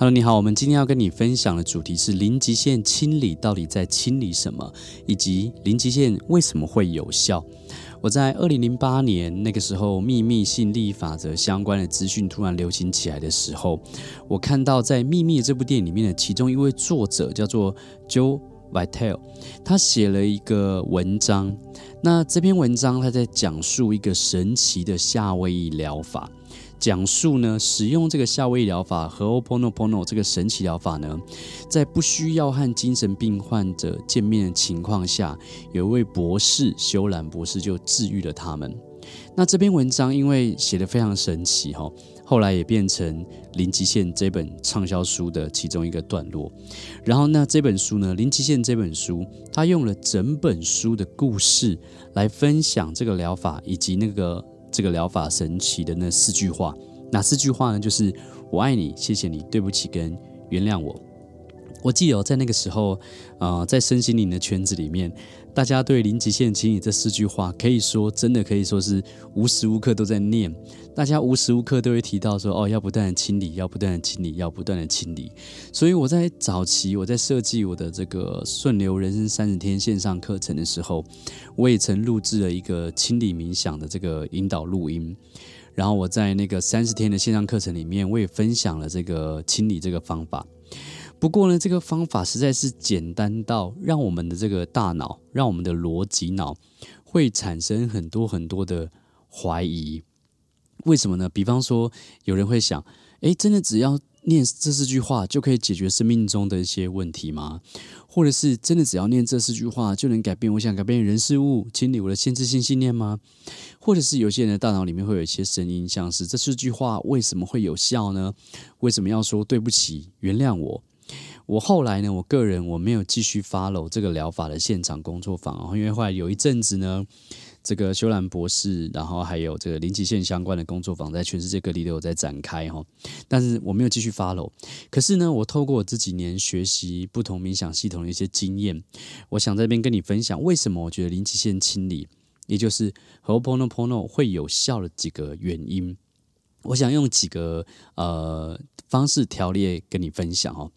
Hello，你好，我们今天要跟你分享的主题是零极限清理到底在清理什么，以及零极限为什么会有效。我在二零零八年那个时候，秘密吸引力法则相关的资讯突然流行起来的时候，我看到在《秘密》这部电影里面的其中一位作者叫做 Joe Vitale，他写了一个文章。那这篇文章他在讲述一个神奇的夏威夷疗法。讲述呢，使用这个夏威夷疗法和 opo no pono 这个神奇疗法呢，在不需要和精神病患者见面的情况下，有一位博士修兰博士就治愈了他们。那这篇文章因为写得非常神奇哈，后来也变成《零极限》这本畅销书的其中一个段落。然后那这本书呢，《零极限》这本书，他用了整本书的故事来分享这个疗法以及那个。这个疗法神奇的那四句话，哪四句话呢？就是我爱你，谢谢你，对不起，跟原谅我。我记得在那个时候，呃，在身心灵的圈子里面，大家对零极限清理这四句话，可以说真的可以说是无时无刻都在念。大家无时无刻都会提到说，哦，要不断的清理，要不断的清理，要不断的清理。所以我在早期我在设计我的这个顺流人生三十天线上课程的时候，我也曾录制了一个清理冥想的这个引导录音。然后我在那个三十天的线上课程里面，我也分享了这个清理这个方法。不过呢，这个方法实在是简单到让我们的这个大脑，让我们的逻辑脑会产生很多很多的怀疑。为什么呢？比方说，有人会想：诶，真的只要念这四句话就可以解决生命中的一些问题吗？或者是真的只要念这四句话就能改变我想改变人事物，清理我的限制性信念吗？或者是有些人的大脑里面会有一些声音，像是这四句话为什么会有效呢？为什么要说对不起、原谅我？我后来呢，我个人我没有继续 follow 这个疗法的现场工作坊，因为后来有一阵子呢，这个修兰博士，然后还有这个零极限相关的工作坊，在全世界各地都有在展开哈，但是我没有继续 follow。可是呢，我透过我这几年学习不同冥想系统的一些经验，我想在这边跟你分享，为什么我觉得零极限清理，也就是和 Pono Pono 会有效的几个原因。我想用几个呃方式条列跟你分享哦。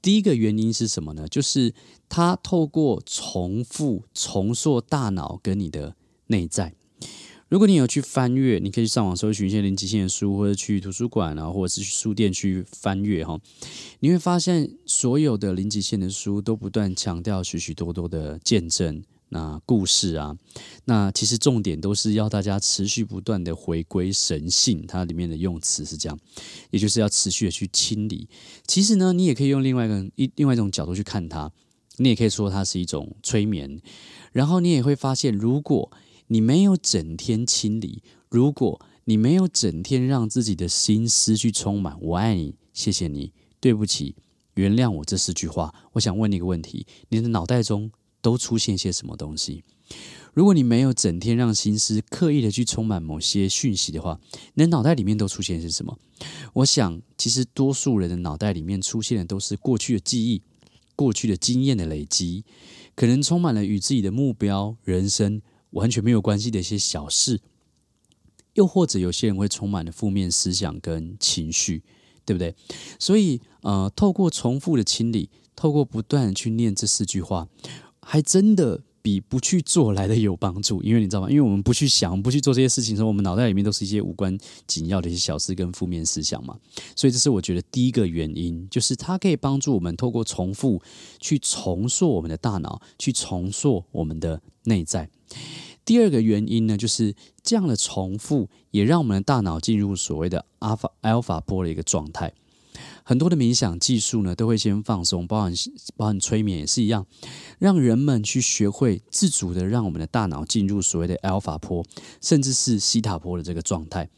第一个原因是什么呢？就是它透过重复重塑大脑跟你的内在。如果你有去翻阅，你可以上网搜寻一些零极限的书，或者去图书馆啊，或者是去书店去翻阅哈，你会发现所有的零极限的书都不断强调许许多多的见证。那故事啊，那其实重点都是要大家持续不断的回归神性，它里面的用词是这样，也就是要持续的去清理。其实呢，你也可以用另外一个一另外一种角度去看它，你也可以说它是一种催眠。然后你也会发现，如果你没有整天清理，如果你没有整天让自己的心思去充满“我爱你”“谢谢你”“对不起”“原谅我”这四句话，我想问你一个问题：你的脑袋中，都出现些什么东西？如果你没有整天让心思刻意的去充满某些讯息的话，你的脑袋里面都出现些什么？我想，其实多数人的脑袋里面出现的都是过去的记忆、过去的经验的累积，可能充满了与自己的目标、人生完全没有关系的一些小事，又或者有些人会充满了负面思想跟情绪，对不对？所以，呃，透过重复的清理，透过不断的去念这四句话。还真的比不去做来的有帮助，因为你知道吗？因为我们不去想，不去做这些事情的时候，我们脑袋里面都是一些无关紧要的一些小事跟负面思想嘛。所以这是我觉得第一个原因，就是它可以帮助我们透过重复去重塑我们的大脑，去重塑我们的内在。第二个原因呢，就是这样的重复也让我们的大脑进入所谓的阿法、阿尔法波的一个状态。很多的冥想技术呢，都会先放松，包含包含催眠也是一样，让人们去学会自主的让我们的大脑进入所谓的 alpha 波，甚至是西塔波的这个状态。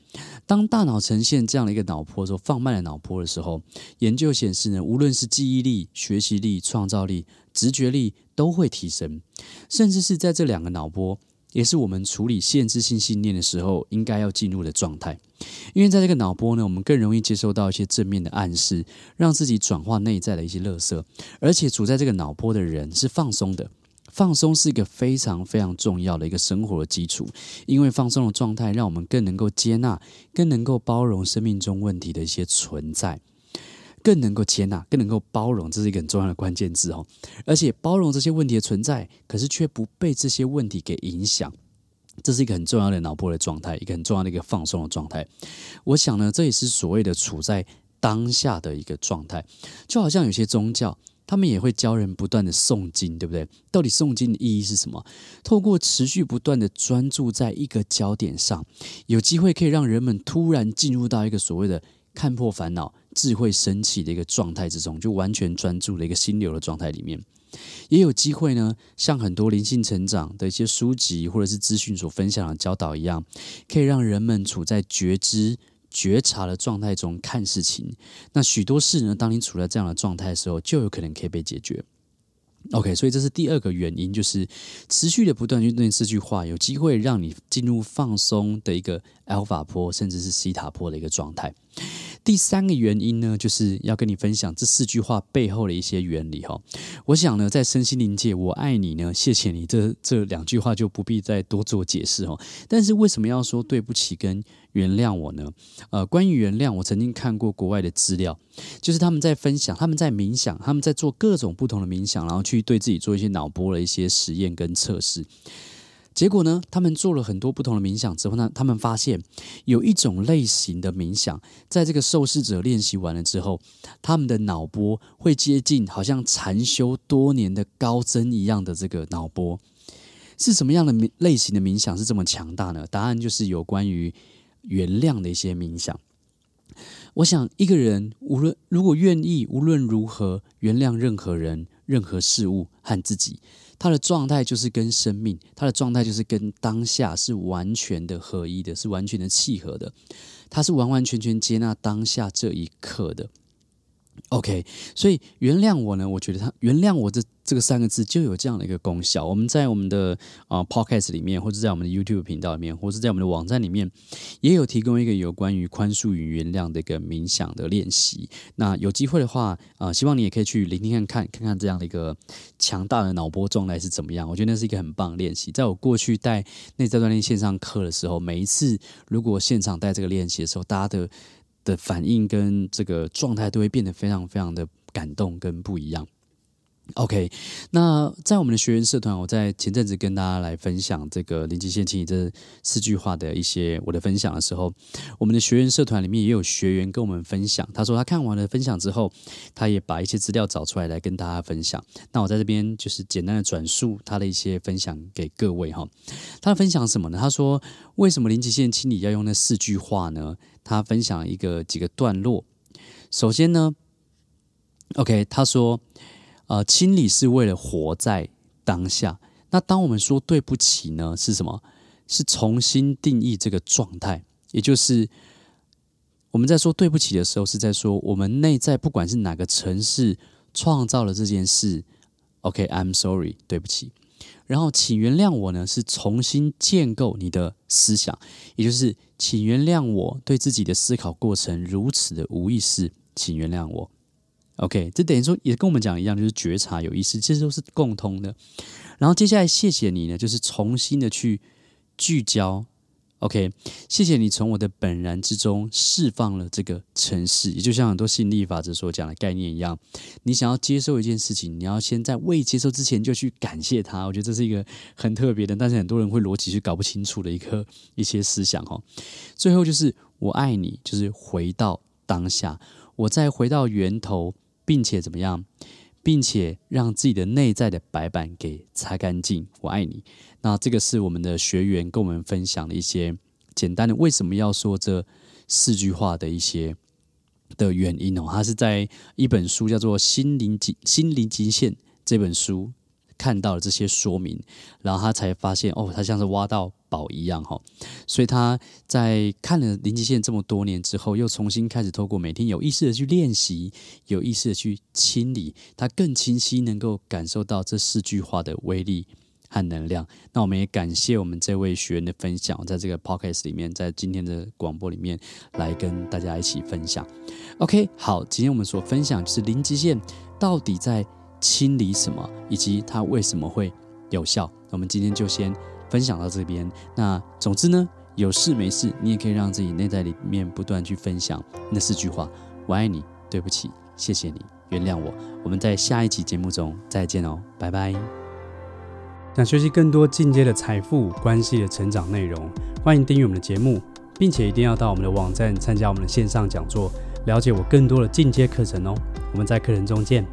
当大脑呈现这样的一个脑波的时候，放慢了脑波的时候，研究显示呢，无论是记忆力、学习力、创造力、直觉力都会提升，甚至是在这两个脑波，也是我们处理限制性信念的时候应该要进入的状态。因为在这个脑波呢，我们更容易接收到一些正面的暗示，让自己转化内在的一些垃圾，而且处在这个脑波的人是放松的。放松是一个非常非常重要的一个生活的基础，因为放松的状态让我们更能够接纳，更能够包容生命中问题的一些存在，更能够接纳，更能够包容，这是一个很重要的关键字哦。而且包容这些问题的存在，可是却不被这些问题给影响，这是一个很重要的脑波的状态，一个很重要的一个放松的状态。我想呢，这也是所谓的处在当下的一个状态，就好像有些宗教。他们也会教人不断的诵经，对不对？到底诵经的意义是什么？透过持续不断的专注在一个焦点上，有机会可以让人们突然进入到一个所谓的看破烦恼、智慧升起的一个状态之中，就完全专注的一个心流的状态里面。也有机会呢，像很多灵性成长的一些书籍或者是资讯所分享的教导一样，可以让人们处在觉知。觉察的状态中看事情，那许多事呢，当你处在这样的状态的时候，就有可能可以被解决。OK，所以这是第二个原因，就是持续的不断去念这句话，有机会让你进入放松的一个 Alpha 波，甚至是西塔波的一个状态。第三个原因呢，就是要跟你分享这四句话背后的一些原理哈。我想呢，在身心灵界，我爱你呢，谢谢你这这两句话就不必再多做解释哈。但是为什么要说对不起跟原谅我呢？呃，关于原谅，我曾经看过国外的资料，就是他们在分享，他们在冥想，他们在做各种不同的冥想，然后去对自己做一些脑波的一些实验跟测试。结果呢，他们做了很多不同的冥想之后呢，他们发现有一种类型的冥想，在这个受试者练习完了之后，他们的脑波会接近好像禅修多年的高僧一样的这个脑波。是什么样的类型的冥想是这么强大呢？答案就是有关于原谅的一些冥想。我想，一个人无论如果愿意无论如何原谅任何人、任何事物和自己。他的状态就是跟生命，他的状态就是跟当下是完全的合一的，是完全的契合的。他是完完全全接纳当下这一刻的。OK，所以原谅我呢？我觉得他原谅我这这个三个字就有这样的一个功效。我们在我们的啊、Podcast 里面，或者在我们的 YouTube 频道里面，或者在我们的网站里面，也有提供一个有关于宽恕与原谅的一个冥想的练习。那有机会的话啊、希望你也可以去聆听看看，看看这样的一个强大的脑波状态是怎么样。我觉得那是一个很棒的练习。在我过去带内在锻炼线上课的时候，每一次如果现场带这个练习的时候，大家的。的反应跟这个状态都会变得非常非常的感动跟不一样。OK，那在我们的学员社团，我在前阵子跟大家来分享这个零极限清理这四句话的一些我的分享的时候，我们的学员社团里面也有学员跟我们分享，他说他看完了分享之后，他也把一些资料找出来来跟大家分享。那我在这边就是简单的转述他的一些分享给各位哈。他分享什么呢？他说为什么零极限清理要用那四句话呢？他分享一个几个段落。首先呢，OK，他说。呃，清理是为了活在当下。那当我们说对不起呢，是什么？是重新定义这个状态。也就是我们在说对不起的时候，是在说我们内在不管是哪个层次创造了这件事。OK，I'm sorry，对不起。然后，请原谅我呢，是重新建构你的思想，也就是请原谅我对自己的思考过程如此的无意识，请原谅我。OK，这等于说也跟我们讲一样，就是觉察有意思，这些都是共通的。然后接下来谢谢你呢，就是重新的去聚焦。OK，谢谢你从我的本然之中释放了这个城市，也就像很多吸引力法则所讲的概念一样，你想要接受一件事情，你要先在未接受之前就去感谢它。我觉得这是一个很特别的，但是很多人会逻辑是搞不清楚的一个一些思想哦。最后就是我爱你，就是回到当下，我再回到源头。并且怎么样？并且让自己的内在的白板给擦干净。我爱你。那这个是我们的学员跟我们分享的一些简单的为什么要说这四句话的一些的原因哦，他是在一本书叫做《心灵极心灵极限》这本书看到了这些说明，然后他才发现哦，他像是挖到宝一样哈。所以他在看了零极限这么多年之后，又重新开始透过每天有意识的去练习，有意识的去清理，他更清晰能够感受到这四句话的威力。和能量，那我们也感谢我们这位学员的分享，在这个 podcast 里面，在今天的广播里面来跟大家一起分享。OK，好，今天我们所分享就是零极限到底在清理什么，以及它为什么会有效。我们今天就先分享到这边。那总之呢，有事没事，你也可以让自己内在里面不断去分享那四句话：我爱你，对不起，谢谢你，原谅我。我们在下一期节目中再见哦，拜拜。想学习更多进阶的财富关系的成长内容，欢迎订阅我们的节目，并且一定要到我们的网站参加我们的线上讲座，了解我更多的进阶课程哦。我们在课程中见。